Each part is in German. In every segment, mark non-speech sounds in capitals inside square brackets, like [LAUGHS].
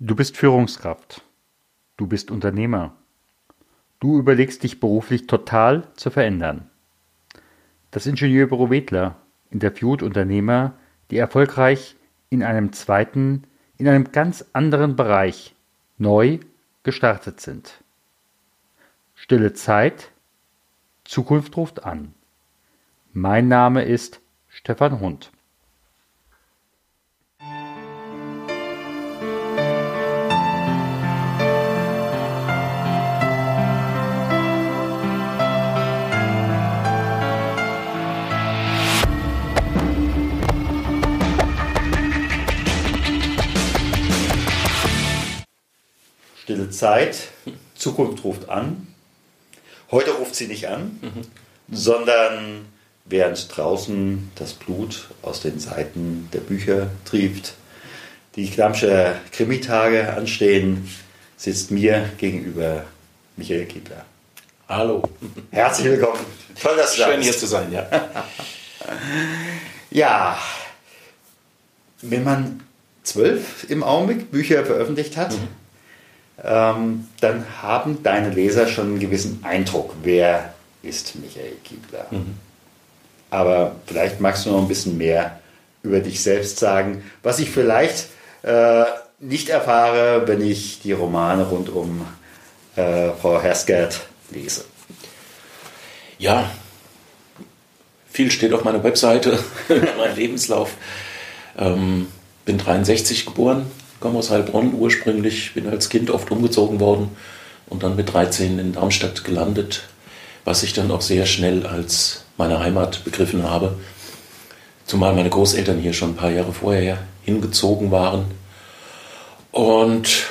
Du bist Führungskraft. Du bist Unternehmer. Du überlegst dich beruflich total zu verändern. Das Ingenieurbüro Wedler interviewt Unternehmer, die erfolgreich in einem zweiten, in einem ganz anderen Bereich neu gestartet sind. Stille Zeit, Zukunft ruft an. Mein Name ist Stefan Hund. Stille Zeit, Zukunft ruft an. Heute ruft sie nicht an, mhm. sondern während draußen das Blut aus den Seiten der Bücher trieft, die Klamscher Krimitage anstehen, sitzt mir gegenüber Michael Kiebler. Hallo. Herzlich willkommen. Toll, dass du da Schön hier zu sein, ja. [LAUGHS] ja, wenn man zwölf im Augenblick Bücher veröffentlicht hat, mhm ähm, dann haben deine Leser schon einen gewissen Eindruck, wer ist Michael Kiebler. Mhm. Aber vielleicht magst du noch ein bisschen mehr über dich selbst sagen, was ich vielleicht äh, nicht erfahre, wenn ich die Romane rund um äh, Frau Herskert lese. Ja, viel steht auf meiner Webseite, [LAUGHS] mein Lebenslauf. Ähm, bin 63 geboren, komme aus Heilbronn ursprünglich, bin als Kind oft umgezogen worden und dann mit 13 in Darmstadt gelandet, was ich dann auch sehr schnell als meine Heimat begriffen habe. Zumal meine Großeltern hier schon ein paar Jahre vorher hingezogen waren. Und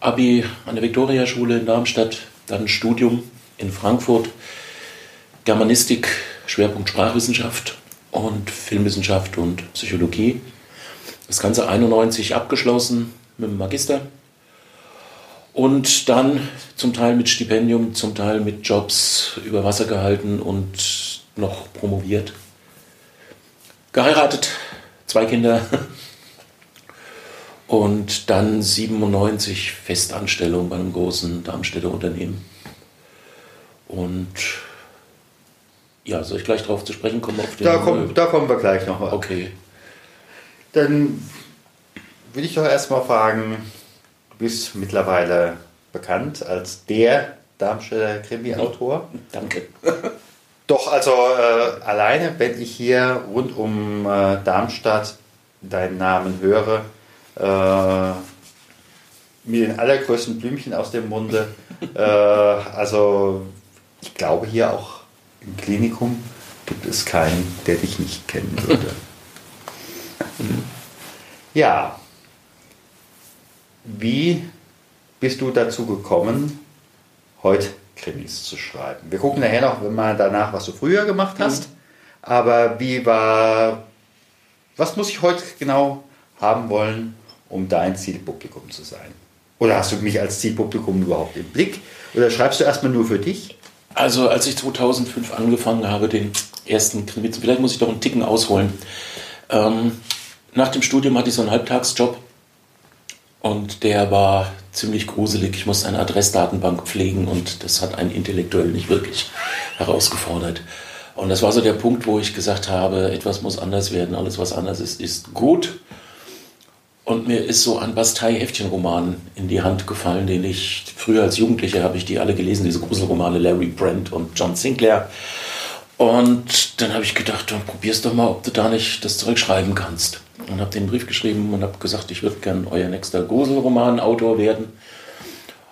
Abi an der Viktoriaschule in Darmstadt, dann Studium in Frankfurt, Germanistik, Schwerpunkt Sprachwissenschaft und Filmwissenschaft und Psychologie. Das Ganze 91 abgeschlossen mit dem Magister. Und dann zum Teil mit Stipendium, zum Teil mit Jobs über Wasser gehalten und noch promoviert. Geheiratet, zwei Kinder. [LAUGHS] Und dann 97 Festanstellung bei einem großen Darmstädter Unternehmen. Und ja, soll ich gleich darauf zu sprechen kommen? Da, komm, da kommen wir gleich noch. Okay. Dann will ich doch erstmal fragen, du bist mittlerweile bekannt als der Darmstädter Krimi-Autor. [LAUGHS] Danke. Doch, also äh, alleine, wenn ich hier rund um äh, Darmstadt deinen Namen höre, äh, mit den allergrößten Blümchen aus dem Munde, äh, also ich glaube hier auch im Klinikum gibt es keinen, der dich nicht kennen würde. Ja. Wie bist du dazu gekommen, heute Krimis zu schreiben? Wir gucken nachher noch mal danach, was du früher gemacht hast. Mhm. Aber wie war, was muss ich heute genau haben wollen, um dein Zielpublikum zu sein? Oder hast du mich als Zielpublikum überhaupt im Blick? Oder schreibst du erstmal nur für dich? Also als ich 2005 angefangen habe, den ersten Krimi, vielleicht muss ich doch einen Ticken ausholen. Ähm, nach dem Studium hatte ich so einen Halbtagsjob und der war ziemlich gruselig. Ich musste eine Adressdatenbank pflegen und das hat einen intellektuell nicht wirklich herausgefordert. Und das war so der Punkt, wo ich gesagt habe, etwas muss anders werden, alles was anders ist, ist gut. Und mir ist so ein Bastei-Heftchenroman in die Hand gefallen, den ich früher als Jugendlicher habe ich die alle gelesen, diese Gruselromane Larry Brent und John Sinclair. Und dann habe ich gedacht, dann probierst doch mal, ob du da nicht das zurückschreiben kannst und habe den Brief geschrieben und habe gesagt, ich würde gern euer nächster Gruselroman-Autor werden.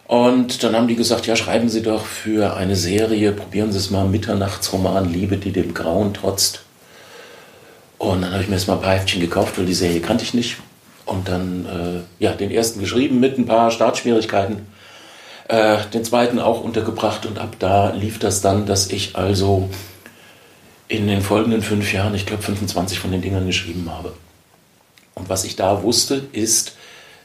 Und dann haben die gesagt, ja, schreiben Sie doch für eine Serie, probieren Sie es mal, Mitternachtsroman, Liebe, die dem Grauen trotzt. Und dann habe ich mir erstmal ein paar Heftchen gekauft, weil die Serie kannte ich nicht. Und dann, äh, ja, den ersten geschrieben mit ein paar Startschwierigkeiten. Äh, den zweiten auch untergebracht und ab da lief das dann, dass ich also in den folgenden fünf Jahren, ich glaube 25 von den Dingern geschrieben habe. Und was ich da wusste, ist,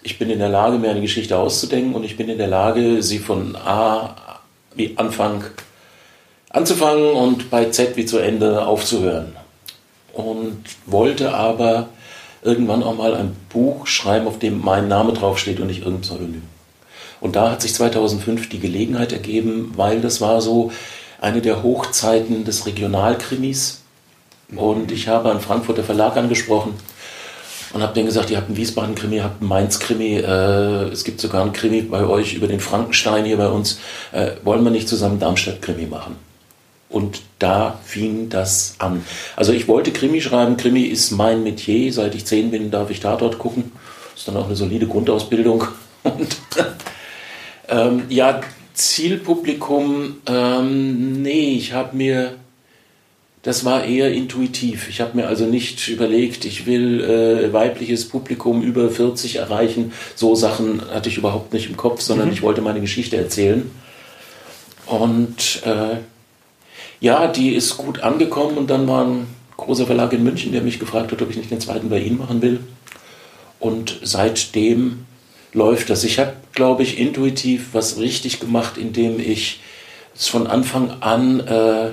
ich bin in der Lage, mir eine Geschichte auszudenken und ich bin in der Lage, sie von A wie Anfang anzufangen und bei Z wie zu Ende aufzuhören. Und wollte aber irgendwann auch mal ein Buch schreiben, auf dem mein Name draufsteht und nicht irgendein Pseudonym. Und da hat sich 2005 die Gelegenheit ergeben, weil das war so eine der Hochzeiten des Regionalkrimis. Und ich habe einen Frankfurter Verlag angesprochen und habe denen gesagt, ihr habt einen Wiesbaden-Krimi, ihr habt einen Mainz-Krimi, äh, es gibt sogar einen Krimi bei euch über den Frankenstein hier bei uns. Äh, wollen wir nicht zusammen Darmstadt-Krimi machen? Und da fing das an. Also ich wollte Krimi schreiben. Krimi ist mein Metier. Seit ich zehn bin, darf ich da dort gucken. Ist dann auch eine solide Grundausbildung. [LAUGHS] Und ähm, ja, Zielpublikum, ähm, nee, ich habe mir, das war eher intuitiv. Ich habe mir also nicht überlegt, ich will äh, weibliches Publikum über 40 erreichen. So Sachen hatte ich überhaupt nicht im Kopf, sondern mhm. ich wollte meine Geschichte erzählen. Und äh, ja, die ist gut angekommen und dann war ein großer Verlag in München, der mich gefragt hat, ob ich nicht den zweiten bei Ihnen machen will. Und seitdem läuft das. Ich habe, glaube ich, intuitiv was richtig gemacht, indem ich es von Anfang an äh,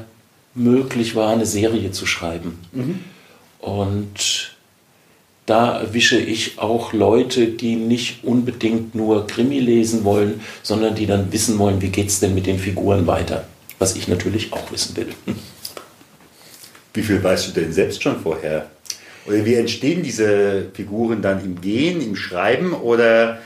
möglich war, eine Serie zu schreiben. Mhm. Und da erwische ich auch Leute, die nicht unbedingt nur Krimi lesen wollen, sondern die dann wissen wollen, wie geht es denn mit den Figuren weiter. Was ich natürlich auch wissen will. [LAUGHS] Wie viel weißt du denn selbst schon vorher? Oder wie entstehen diese Figuren dann im Gehen, im Schreiben oder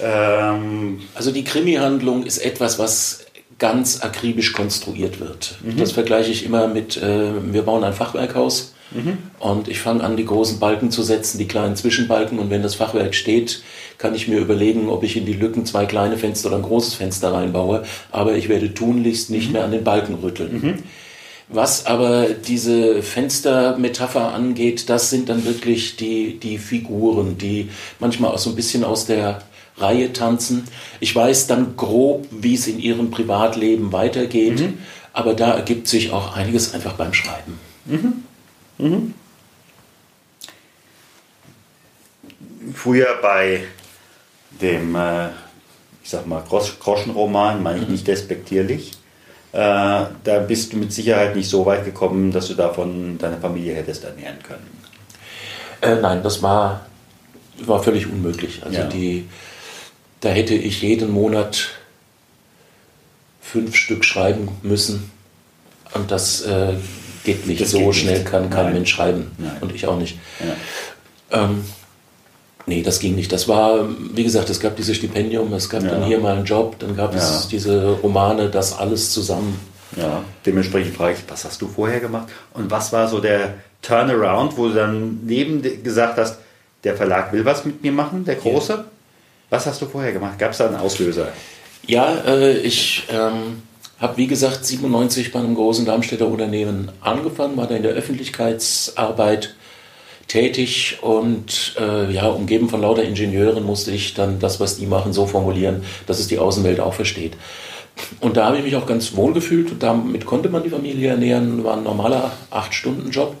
ähm also die Krimi-Handlung ist etwas, was ganz akribisch konstruiert wird. Mhm. Das vergleiche ich immer mit, äh, wir bauen ein Fachwerkhaus mhm. und ich fange an, die großen Balken zu setzen, die kleinen Zwischenbalken und wenn das Fachwerk steht, kann ich mir überlegen, ob ich in die Lücken zwei kleine Fenster oder ein großes Fenster reinbaue, aber ich werde tunlichst nicht mhm. mehr an den Balken rütteln. Mhm. Was aber diese Fenstermetapher angeht, das sind dann wirklich die, die Figuren, die manchmal auch so ein bisschen aus der Reihe tanzen. Ich weiß dann grob, wie es in ihrem Privatleben weitergeht, mhm. aber da ergibt sich auch einiges einfach beim Schreiben. Mhm. Mhm. Früher bei dem, äh, ich sag mal, Groschenroman, meine ich mhm. nicht despektierlich, äh, da bist du mit Sicherheit nicht so weit gekommen, dass du davon deine Familie hättest ernähren können. Äh, nein, das war, war völlig unmöglich. Also ja. die da hätte ich jeden Monat fünf Stück schreiben müssen. Und das äh, geht nicht. Das so geht schnell nicht. kann kein Nein. Mensch schreiben. Nein. Und ich auch nicht. Ja. Ähm, nee, das ging nicht. Das war, wie gesagt, es gab dieses Stipendium, es gab ja. dann hier mal einen Job, dann gab ja. es diese Romane, das alles zusammen. Ja, dementsprechend frage ich, was hast du vorher gemacht? Und was war so der Turnaround, wo du dann neben gesagt hast, der Verlag will was mit mir machen, der Große? Was hast du vorher gemacht? Gab es da einen Auslöser? Ja, äh, ich ähm, habe wie gesagt 97 bei einem großen Darmstädter Unternehmen angefangen, war da in der Öffentlichkeitsarbeit tätig und äh, ja, umgeben von lauter Ingenieuren musste ich dann das, was die machen, so formulieren, dass es die Außenwelt auch versteht. Und da habe ich mich auch ganz wohl gefühlt und damit konnte man die Familie ernähren, war ein normaler 8-Stunden-Job.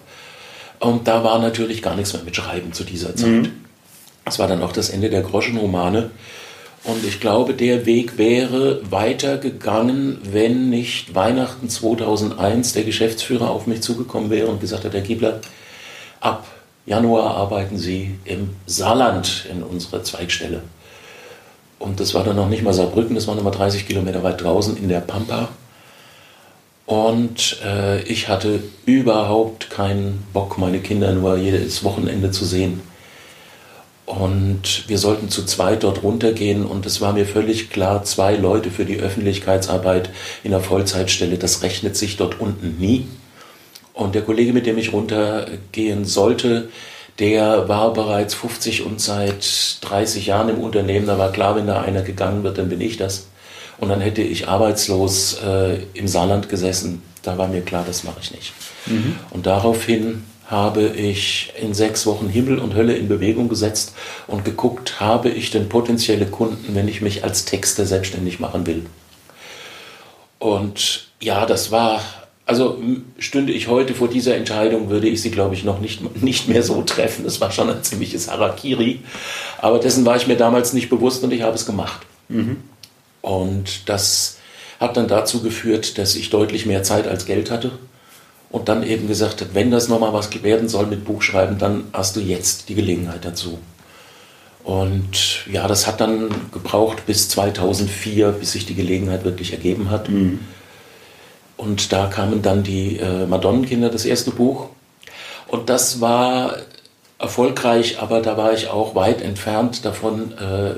Und da war natürlich gar nichts mehr mit Schreiben zu dieser Zeit. Mhm. Das war dann auch das Ende der Groschenromane. Und ich glaube, der Weg wäre weitergegangen, wenn nicht Weihnachten 2001 der Geschäftsführer auf mich zugekommen wäre und gesagt hat, Herr Giebler, ab Januar arbeiten Sie im Saarland in unserer Zweigstelle. Und das war dann noch nicht mal Saarbrücken, das war nochmal 30 Kilometer weit draußen in der Pampa. Und äh, ich hatte überhaupt keinen Bock, meine Kinder nur jedes Wochenende zu sehen. Und wir sollten zu zweit dort runtergehen und es war mir völlig klar, zwei Leute für die Öffentlichkeitsarbeit in der Vollzeitstelle, das rechnet sich dort unten nie. Und der Kollege, mit dem ich runtergehen sollte, der war bereits 50 und seit 30 Jahren im Unternehmen. Da war klar, wenn da einer gegangen wird, dann bin ich das. Und dann hätte ich arbeitslos äh, im Saarland gesessen. Da war mir klar, das mache ich nicht. Mhm. Und daraufhin habe ich in sechs Wochen Himmel und Hölle in Bewegung gesetzt und geguckt, habe ich denn potenzielle Kunden, wenn ich mich als Texter selbstständig machen will. Und ja, das war, also stünde ich heute vor dieser Entscheidung, würde ich sie, glaube ich, noch nicht, nicht mehr so treffen. Das war schon ein ziemliches Harakiri. Aber dessen war ich mir damals nicht bewusst und ich habe es gemacht. Mhm. Und das hat dann dazu geführt, dass ich deutlich mehr Zeit als Geld hatte und dann eben gesagt hat, wenn das nochmal was werden soll mit Buchschreiben, dann hast du jetzt die Gelegenheit dazu. Und ja, das hat dann gebraucht bis 2004, bis sich die Gelegenheit wirklich ergeben hat. Mhm. Und da kamen dann die äh, Madonnenkinder, das erste Buch. Und das war erfolgreich, aber da war ich auch weit entfernt davon, äh,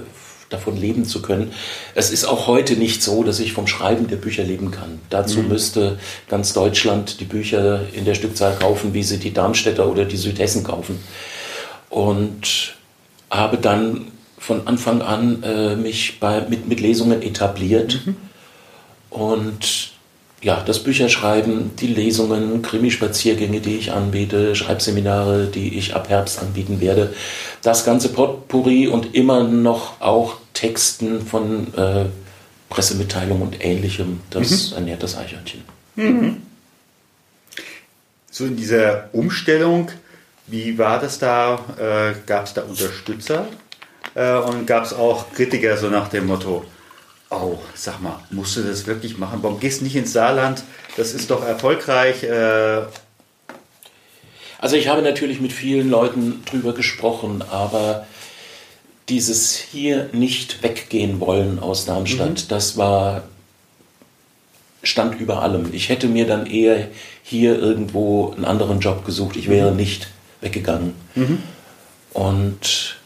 davon leben zu können. Es ist auch heute nicht so, dass ich vom Schreiben der Bücher leben kann. Dazu mhm. müsste ganz Deutschland die Bücher in der Stückzahl kaufen, wie sie die Darmstädter oder die Südhessen kaufen. Und habe dann von Anfang an äh, mich bei, mit, mit Lesungen etabliert. Mhm. Und ja, das Bücherschreiben, die Lesungen, Krimispaziergänge, die ich anbiete, Schreibseminare, die ich ab Herbst anbieten werde, das ganze Potpourri und immer noch auch Texten von äh, Pressemitteilungen und ähnlichem, das mhm. ernährt das Eichhörnchen. Mhm. So in dieser Umstellung, wie war das da? Äh, gab es da Unterstützer? Äh, und gab es auch Kritiker so nach dem Motto, oh, sag mal, musst du das wirklich machen? Warum gehst du nicht ins Saarland? Das ist doch erfolgreich. Äh also ich habe natürlich mit vielen Leuten drüber gesprochen, aber dieses hier nicht weggehen wollen aus Darmstadt, mhm. das war stand über allem. Ich hätte mir dann eher hier irgendwo einen anderen Job gesucht. Ich wäre mhm. nicht weggegangen. Mhm. Und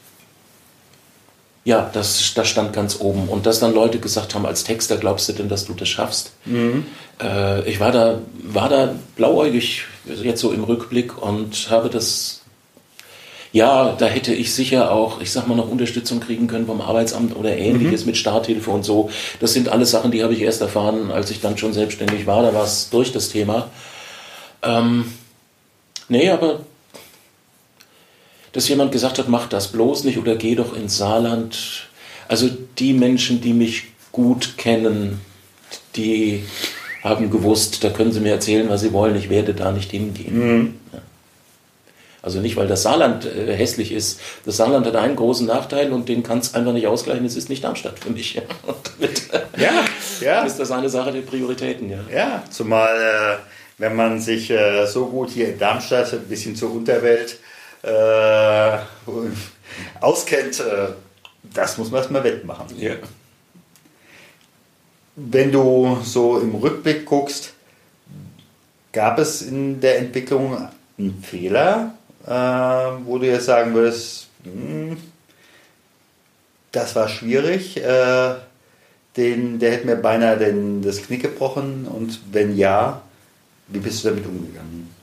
ja, das, das stand ganz oben. Und dass dann Leute gesagt haben, als Texter, glaubst du denn, dass du das schaffst? Mhm. Äh, ich war da, war da blauäugig, jetzt so im Rückblick, und habe das, ja, da hätte ich sicher auch, ich sag mal, noch Unterstützung kriegen können vom Arbeitsamt oder ähnliches mhm. mit Starthilfe und so. Das sind alles Sachen, die habe ich erst erfahren, als ich dann schon selbstständig war. Da war es durch das Thema. Ähm, nee, aber dass jemand gesagt hat, mach das bloß nicht oder geh doch ins Saarland. Also die Menschen, die mich gut kennen, die haben gewusst, da können sie mir erzählen, was sie wollen, ich werde da nicht hingehen. Mhm. Ja. Also nicht, weil das Saarland äh, hässlich ist. Das Saarland hat einen großen Nachteil und den kann es einfach nicht ausgleichen. Es ist nicht Darmstadt für mich. [LAUGHS] Ja, [LAUGHS] ja. ist das eine Sache der Prioritäten. Ja, ja zumal äh, wenn man sich äh, so gut hier in Darmstadt ein bisschen zur Unterwelt äh, auskennt, äh, das muss man erstmal wettmachen. Ja. Wenn du so im Rückblick guckst, gab es in der Entwicklung einen Fehler, äh, wo du jetzt sagen würdest, hm, das war schwierig, äh, den, der hätte mir beinahe den, das Knick gebrochen und wenn ja, wie bist du damit umgegangen?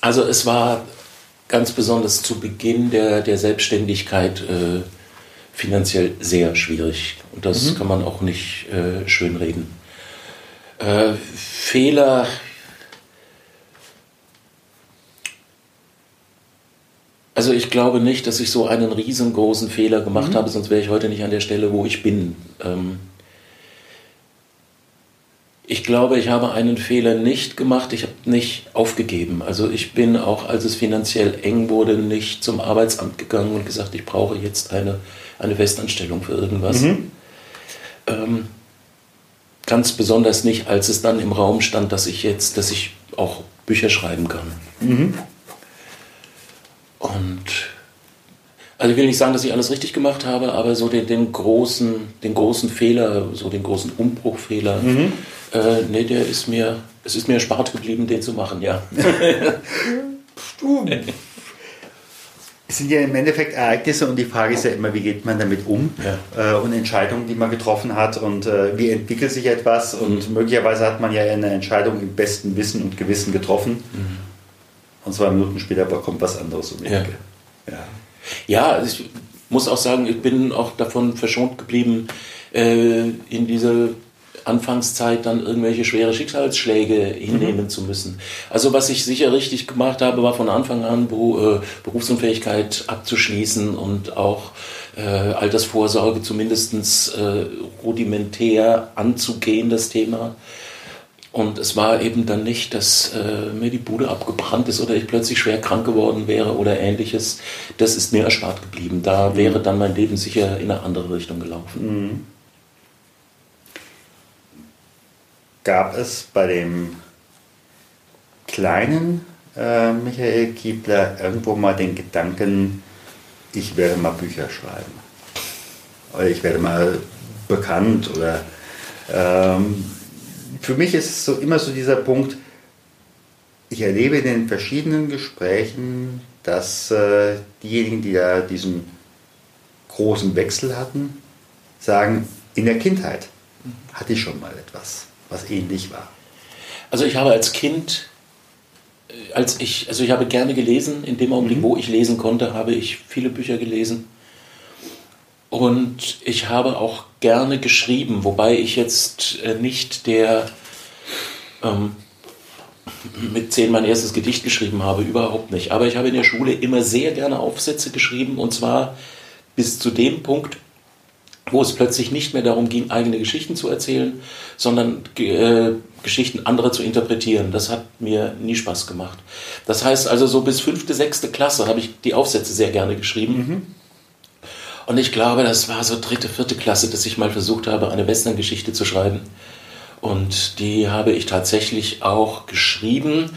Also es war ganz besonders zu Beginn der, der Selbstständigkeit äh, finanziell sehr schwierig. Und das mhm. kann man auch nicht äh, schönreden. Äh, Fehler. Also ich glaube nicht, dass ich so einen riesengroßen Fehler gemacht mhm. habe, sonst wäre ich heute nicht an der Stelle, wo ich bin. Ähm, ich glaube, ich habe einen Fehler nicht gemacht. Ich habe nicht aufgegeben. Also ich bin auch, als es finanziell eng wurde, nicht zum Arbeitsamt gegangen und gesagt, ich brauche jetzt eine, eine Festanstellung für irgendwas. Mhm. Ähm, ganz besonders nicht, als es dann im Raum stand, dass ich jetzt, dass ich auch Bücher schreiben kann. Mhm. Und also ich will nicht sagen, dass ich alles richtig gemacht habe, aber so den, den großen, den großen Fehler, so den großen Umbruchfehler, mhm. Äh, nee, der ist mir, es ist mir erspart geblieben, den zu machen, ja. [LAUGHS] es sind ja im Endeffekt Ereignisse und die Frage ist ja immer, wie geht man damit um ja. äh, und Entscheidungen, die man getroffen hat und äh, wie entwickelt sich etwas und mhm. möglicherweise hat man ja eine Entscheidung im besten Wissen und Gewissen getroffen mhm. Und zwei Minuten später kommt was anderes um die Ecke. Ja, ja. ja also ich muss auch sagen, ich bin auch davon verschont geblieben, äh, in diese Anfangszeit dann irgendwelche schwere Schicksalsschläge hinnehmen mhm. zu müssen. Also was ich sicher richtig gemacht habe, war von Anfang an äh, Berufsunfähigkeit abzuschließen und auch äh, Altersvorsorge zumindest äh, rudimentär anzugehen, das Thema. Und es war eben dann nicht, dass äh, mir die Bude abgebrannt ist oder ich plötzlich schwer krank geworden wäre oder ähnliches. Das ist mir erspart geblieben. Da mhm. wäre dann mein Leben sicher in eine andere Richtung gelaufen. Mhm. gab es bei dem kleinen äh, Michael Kiebler irgendwo mal den Gedanken, ich werde mal Bücher schreiben. Oder ich werde mal bekannt oder ähm, für mich ist es so immer so dieser Punkt, ich erlebe in den verschiedenen Gesprächen, dass äh, diejenigen, die da diesen großen Wechsel hatten, sagen, in der Kindheit hatte ich schon mal etwas, was ähnlich war. Also ich habe als Kind, äh, als ich, also ich habe gerne gelesen, in dem Augenblick, mhm. wo ich lesen konnte, habe ich viele Bücher gelesen. Und ich habe auch gerne geschrieben, wobei ich jetzt äh, nicht der ähm, mit zehn mein erstes Gedicht geschrieben habe, überhaupt nicht. Aber ich habe in der Schule immer sehr gerne Aufsätze geschrieben und zwar bis zu dem Punkt, wo es plötzlich nicht mehr darum ging, eigene Geschichten zu erzählen, sondern äh, Geschichten anderer zu interpretieren. Das hat mir nie Spaß gemacht. Das heißt also, so bis fünfte, sechste Klasse habe ich die Aufsätze sehr gerne geschrieben. Mhm. Und ich glaube, das war so dritte, vierte Klasse, dass ich mal versucht habe, eine Western-Geschichte zu schreiben. Und die habe ich tatsächlich auch geschrieben,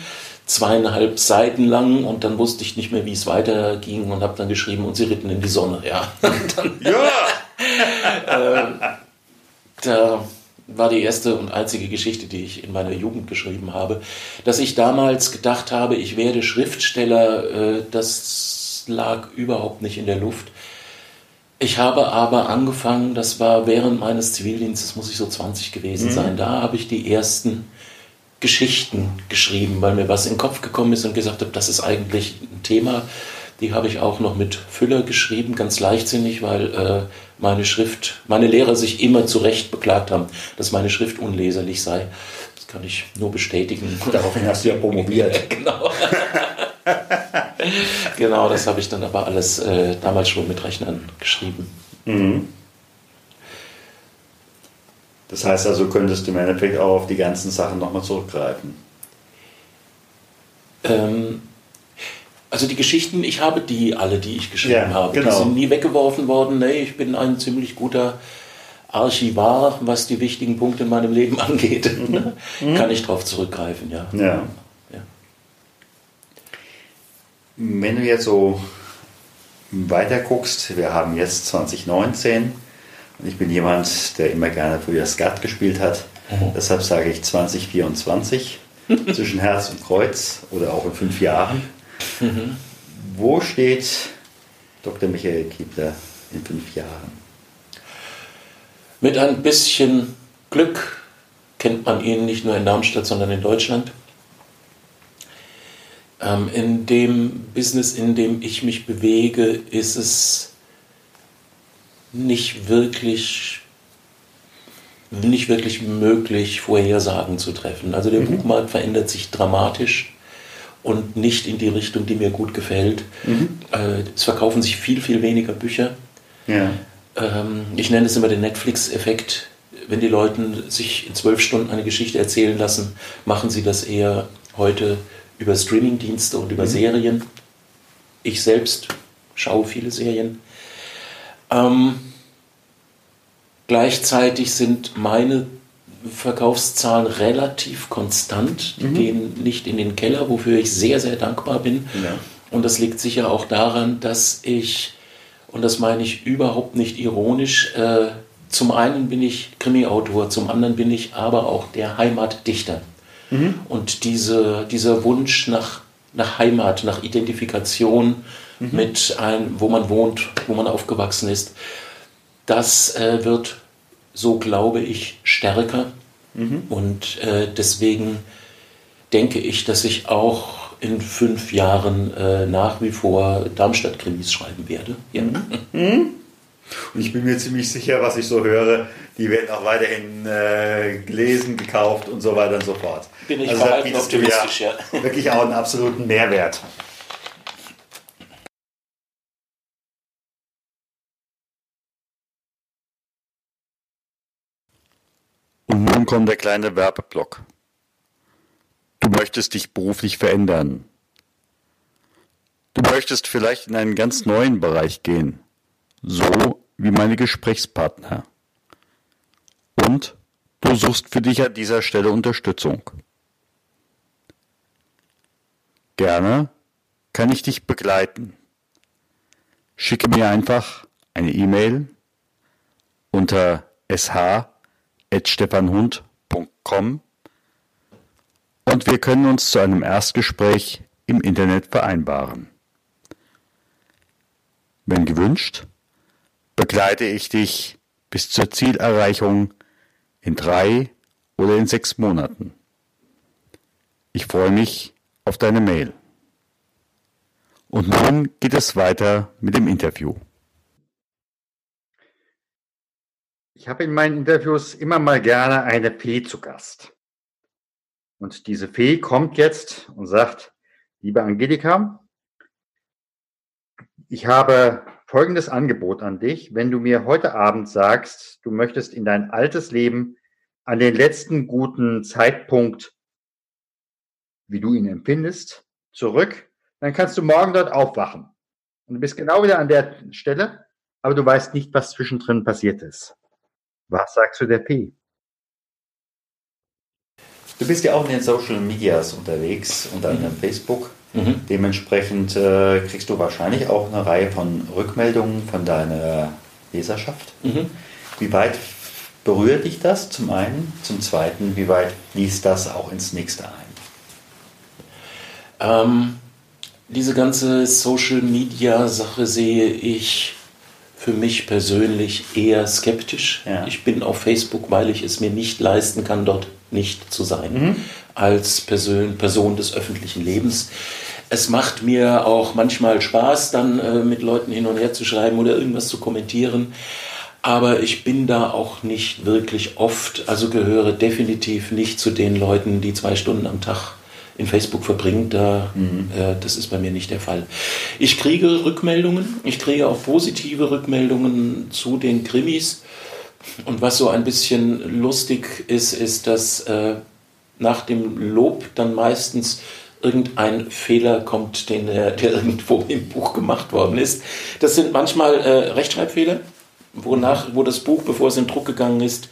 zweieinhalb Seiten lang und dann wusste ich nicht mehr, wie es weiterging und habe dann geschrieben und sie ritten in die Sonne. Ja. [LAUGHS] dann, ja! [LAUGHS] äh, da war die erste und einzige Geschichte, die ich in meiner Jugend geschrieben habe. Dass ich damals gedacht habe, ich werde Schriftsteller, äh, das lag überhaupt nicht in der Luft. Ich habe aber angefangen, das war während meines Zivildienstes, muss ich so 20 gewesen mhm. sein, da habe ich die ersten Geschichten geschrieben, weil mir was in den Kopf gekommen ist und gesagt habe, das ist eigentlich ein Thema. Die habe ich auch noch mit Füller geschrieben, ganz leichtsinnig, weil äh, meine Schrift, meine Lehrer sich immer zu Recht beklagt haben, dass meine Schrift unleserlich sei. Das kann ich nur bestätigen. Daraufhin hast du ja promoviert. [LAUGHS] genau. [LAUGHS] genau, das habe ich dann aber alles äh, damals schon mit Rechnern geschrieben. Mhm. Das heißt also, könntest du im Endeffekt auch auf die ganzen Sachen nochmal zurückgreifen. Ähm, also die Geschichten, ich habe die alle, die ich geschrieben ja, habe. Genau. Die sind nie weggeworfen worden. Nee, ich bin ein ziemlich guter Archivar, was die wichtigen Punkte in meinem Leben [LAUGHS] angeht. Mhm. Kann ich darauf zurückgreifen, ja. ja. Wenn du jetzt so weiter guckst, wir haben jetzt 2019 und ich bin jemand, der immer gerne früher Skat gespielt hat. Mhm. Deshalb sage ich 2024 zwischen Herz und Kreuz oder auch in fünf Jahren. Mhm. Wo steht Dr. Michael Kiebler in fünf Jahren? Mit ein bisschen Glück kennt man ihn nicht nur in Darmstadt, sondern in Deutschland. Ähm, in dem Business, in dem ich mich bewege, ist es nicht wirklich nicht wirklich möglich, Vorhersagen zu treffen. Also der mhm. Buchmarkt verändert sich dramatisch und nicht in die Richtung, die mir gut gefällt. Mhm. Äh, es verkaufen sich viel, viel weniger Bücher. Ja. Ähm, ich nenne es immer den Netflix-Effekt. Wenn die Leute sich in zwölf Stunden eine Geschichte erzählen lassen, machen sie das eher heute über Streamingdienste und über mhm. Serien. Ich selbst schaue viele Serien. Ähm, gleichzeitig sind meine Verkaufszahlen relativ konstant. Die mhm. gehen nicht in den Keller, wofür ich sehr, sehr dankbar bin. Ja. Und das liegt sicher auch daran, dass ich, und das meine ich überhaupt nicht ironisch, äh, zum einen bin ich Krimi-Autor, zum anderen bin ich aber auch der Heimatdichter. Mhm. Und diese, dieser Wunsch nach, nach Heimat, nach Identifikation mhm. mit einem, wo man wohnt, wo man aufgewachsen ist, das äh, wird, so glaube ich, stärker. Mhm. Und äh, deswegen denke ich, dass ich auch in fünf Jahren äh, nach wie vor Darmstadt-Krimis schreiben werde. Ja. Mhm. Und ich bin mir ziemlich sicher, was ich so höre, die werden auch weiterhin äh, gelesen, gekauft und so weiter und so fort. Bin ich also da bietest du ja, ja [LAUGHS] wirklich auch einen absoluten Mehrwert. Und nun kommt der kleine Werbeblock. Du möchtest dich beruflich verändern. Du möchtest vielleicht in einen ganz neuen Bereich gehen so wie meine Gesprächspartner. Und Du suchst für dich an dieser Stelle Unterstützung. Gerne kann ich dich begleiten. Schicke mir einfach eine E-Mail unter sh.stefanhund.com und wir können uns zu einem Erstgespräch im Internet vereinbaren. Wenn gewünscht, begleite ich dich bis zur Zielerreichung in drei oder in sechs Monaten. Ich freue mich auf deine Mail. Und nun geht es weiter mit dem Interview. Ich habe in meinen Interviews immer mal gerne eine Fee zu Gast. Und diese Fee kommt jetzt und sagt, liebe Angelika, ich habe folgendes Angebot an dich. Wenn du mir heute Abend sagst, du möchtest in dein altes Leben an den letzten guten Zeitpunkt, wie du ihn empfindest, zurück, dann kannst du morgen dort aufwachen. Und du bist genau wieder an der Stelle, aber du weißt nicht, was zwischendrin passiert ist. Was sagst du der P? Du bist ja auch in den Social Medias unterwegs, unter anderem. Facebook. Mhm. Dementsprechend äh, kriegst du wahrscheinlich auch eine Reihe von Rückmeldungen von deiner Leserschaft. Mhm. Wie weit berührt dich das zum einen? Zum zweiten, wie weit fließt das auch ins nächste ein? Ähm, diese ganze Social Media Sache sehe ich für mich persönlich eher skeptisch. Ja. Ich bin auf Facebook, weil ich es mir nicht leisten kann, dort nicht zu sein, mhm. Als Person, Person des öffentlichen Lebens. Es macht mir auch manchmal Spaß, dann äh, mit Leuten hin und her zu schreiben oder irgendwas zu kommentieren. Aber ich bin da auch nicht wirklich oft, also gehöre definitiv nicht zu den Leuten, die zwei Stunden am Tag in Facebook verbringt, da, mhm. äh, das ist bei mir nicht der Fall. Ich kriege Rückmeldungen, ich kriege auch positive Rückmeldungen zu den Krimis. Und was so ein bisschen lustig ist, ist, dass äh, nach dem Lob dann meistens irgendein Fehler kommt, den, der irgendwo im Buch gemacht worden ist. Das sind manchmal äh, Rechtschreibfehler, wonach, wo das Buch, bevor es in Druck gegangen ist,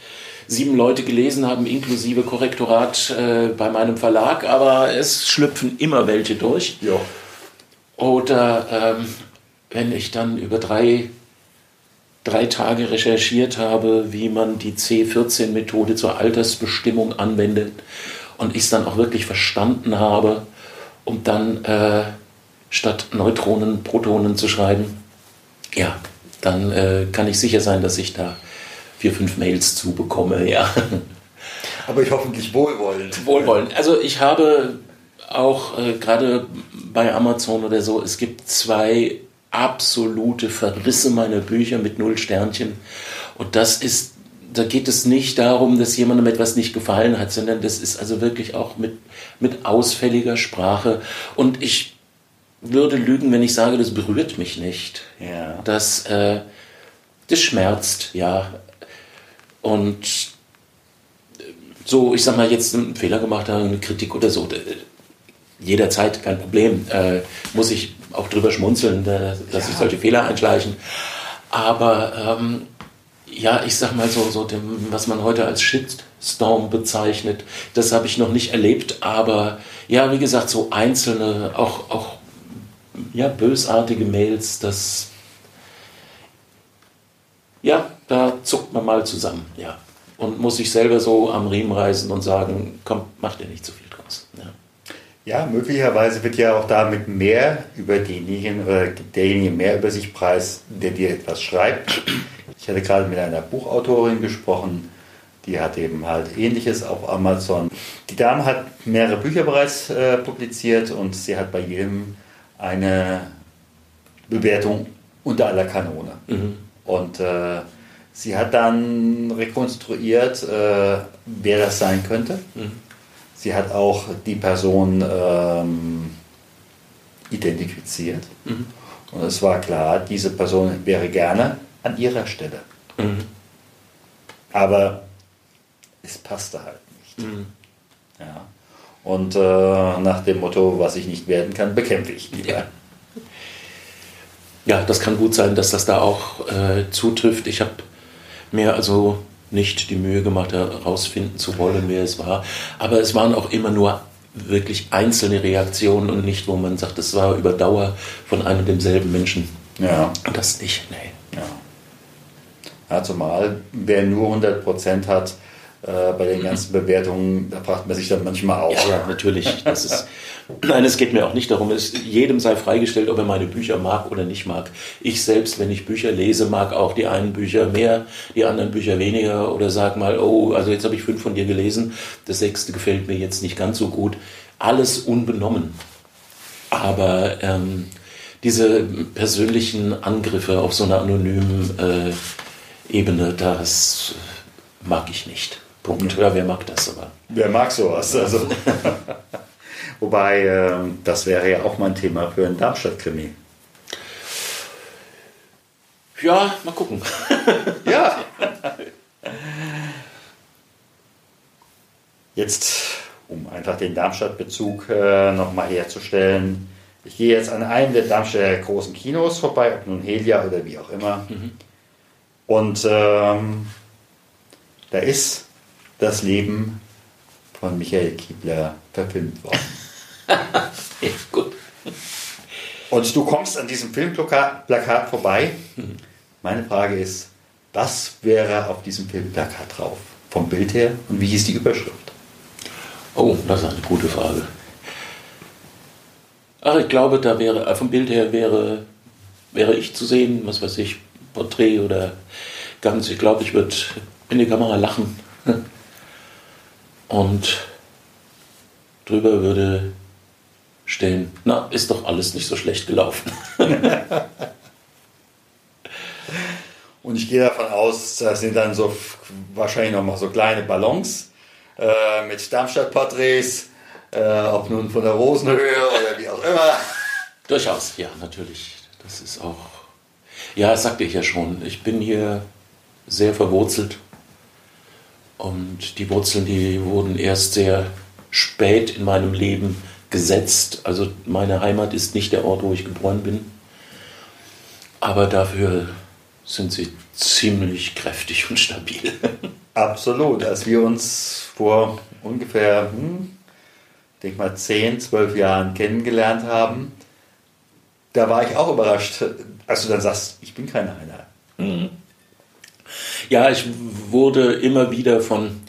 sieben Leute gelesen haben, inklusive Korrektorat äh, bei meinem Verlag, aber es schlüpfen immer welche durch. Ja. Oder ähm, wenn ich dann über drei, drei Tage recherchiert habe, wie man die C14-Methode zur Altersbestimmung anwendet und ich es dann auch wirklich verstanden habe, um dann äh, statt Neutronen Protonen zu schreiben, ja, dann äh, kann ich sicher sein, dass ich da vier, fünf Mails zu bekomme, ja. [LAUGHS] Aber ich hoffentlich wohlwollend. Wohlwollend. Also ich habe auch äh, gerade bei Amazon oder so, es gibt zwei absolute Verrisse meiner Bücher mit null Sternchen. Und das ist, da geht es nicht darum, dass jemandem etwas nicht gefallen hat, sondern das ist also wirklich auch mit, mit ausfälliger Sprache. Und ich würde lügen, wenn ich sage, das berührt mich nicht. Ja. Das, äh, das schmerzt, ja. Und so, ich sag mal, jetzt einen Fehler gemacht haben, eine Kritik oder so, jederzeit kein Problem. Äh, muss ich auch drüber schmunzeln, dass ja. sich solche Fehler einschleichen. Aber ähm, ja, ich sag mal so, so dem, was man heute als Shitstorm bezeichnet, das habe ich noch nicht erlebt. Aber ja, wie gesagt, so einzelne, auch, auch ja, bösartige Mails, das ja, da zuckt man mal zusammen, ja. Und muss sich selber so am Riemen reißen und sagen, komm, mach dir nicht zu viel. Ja, möglicherweise wird ja auch damit mehr über denjenigen oder derjenige mehr über sich preis, der dir etwas schreibt. Ich hatte gerade mit einer Buchautorin gesprochen, die hat eben halt ähnliches auf Amazon. Die Dame hat mehrere Bücher bereits äh, publiziert und sie hat bei jedem eine Bewertung unter aller Kanone. Mhm. Und äh, sie hat dann rekonstruiert, äh, wer das sein könnte. Mhm. Sie hat auch die Person ähm, identifiziert. Mhm. Und es war klar, diese Person wäre gerne an ihrer Stelle. Mhm. Aber es passte halt nicht. Mhm. Ja. Und äh, nach dem Motto, was ich nicht werden kann, bekämpfe ich lieber. Ja. Ja, das kann gut sein, dass das da auch äh, zutrifft. Ich habe mir also nicht die Mühe gemacht, herausfinden zu wollen, wer es war. Aber es waren auch immer nur wirklich einzelne Reaktionen und nicht, wo man sagt, es war über Dauer von einem demselben Menschen. Ja. Das nicht, nee. Ja. ja zumal wer nur 100% hat, äh, bei den ganzen Bewertungen, da fragt man sich dann manchmal auch. Ja, natürlich. Das ist, nein, es geht mir auch nicht darum, es, jedem sei freigestellt, ob er meine Bücher mag oder nicht mag. Ich selbst, wenn ich Bücher lese, mag auch die einen Bücher mehr, die anderen Bücher weniger oder sag mal, oh, also jetzt habe ich fünf von dir gelesen, das sechste gefällt mir jetzt nicht ganz so gut. Alles unbenommen. Aber ähm, diese persönlichen Angriffe auf so einer anonymen äh, Ebene, das mag ich nicht. Punkt. Ja, wer mag das aber? Wer mag sowas? Also. [LAUGHS] Wobei, äh, das wäre ja auch mal ein Thema für einen Darmstadt-Krimi. Ja, mal gucken. [LAUGHS] ja. Jetzt, um einfach den Darmstadt-Bezug äh, nochmal herzustellen. Ich gehe jetzt an einem der Darmstädter großen Kinos vorbei, ob nun Helia oder wie auch immer. Mhm. Und ähm, da ist das Leben von Michael Kiebler verfilmt worden. [LAUGHS] ja, gut. Und du kommst an diesem Filmplakat vorbei. Meine Frage ist, was wäre auf diesem Filmplakat drauf? Vom Bild her und wie hieß die Überschrift? Oh, das ist eine gute Frage. Ach, ich glaube, da wäre, äh, vom Bild her wäre, wäre ich zu sehen, was weiß ich, Porträt oder ganz, ich glaube, ich würde in die Kamera lachen. Und drüber würde stehen, na, ist doch alles nicht so schlecht gelaufen. [LAUGHS] Und ich gehe davon aus, das sind dann so wahrscheinlich nochmal so kleine Ballons äh, mit Darmstadt-Porträts, äh, ob nun von der Rosenhöhe oder wie auch immer. [LAUGHS] Durchaus, ja, natürlich. Das ist auch. Ja, das sagte ich ja schon. Ich bin hier sehr verwurzelt und die Wurzeln, die wurden erst sehr spät in meinem Leben gesetzt. Also meine Heimat ist nicht der Ort, wo ich geboren bin. Aber dafür sind sie ziemlich kräftig und stabil. [LAUGHS] Absolut. Als wir uns vor ungefähr, hm, ich denke mal, 10, 12 Jahren kennengelernt haben, da war ich auch überrascht, als du dann sagst, ich bin kein Heiner. Mhm. Ja, ich wurde immer wieder von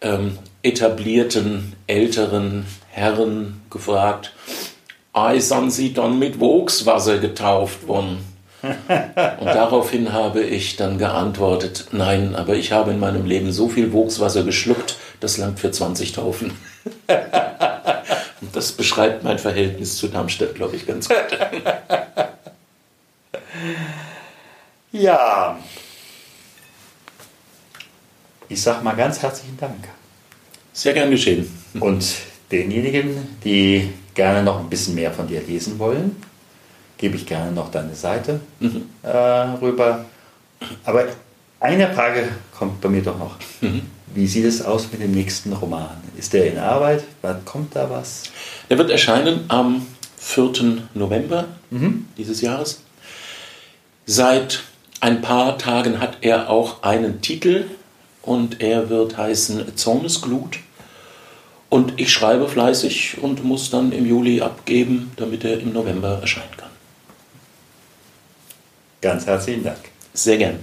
ähm, etablierten älteren Herren gefragt, ei, sind Sie dann mit Wuchswasser getauft worden? [LAUGHS] Und daraufhin habe ich dann geantwortet, nein, aber ich habe in meinem Leben so viel Wuchswasser geschluckt, das langt für 20 Taufen. [LAUGHS] Und das beschreibt mein Verhältnis zu Darmstadt, glaube ich, ganz gut. [LAUGHS] Ja, ich sage mal ganz herzlichen Dank. Sehr gern geschehen. Und denjenigen, die gerne noch ein bisschen mehr von dir lesen wollen, gebe ich gerne noch deine Seite mhm. äh, rüber. Aber eine Frage kommt bei mir doch noch. Mhm. Wie sieht es aus mit dem nächsten Roman? Ist der in Arbeit? Wann kommt da was? Der wird erscheinen am 4. November mhm. dieses Jahres. Seit ein paar Tagen hat er auch einen Titel und er wird heißen Zornesglut. Und ich schreibe fleißig und muss dann im Juli abgeben, damit er im November erscheinen kann. Ganz herzlichen Dank. Sehr gern.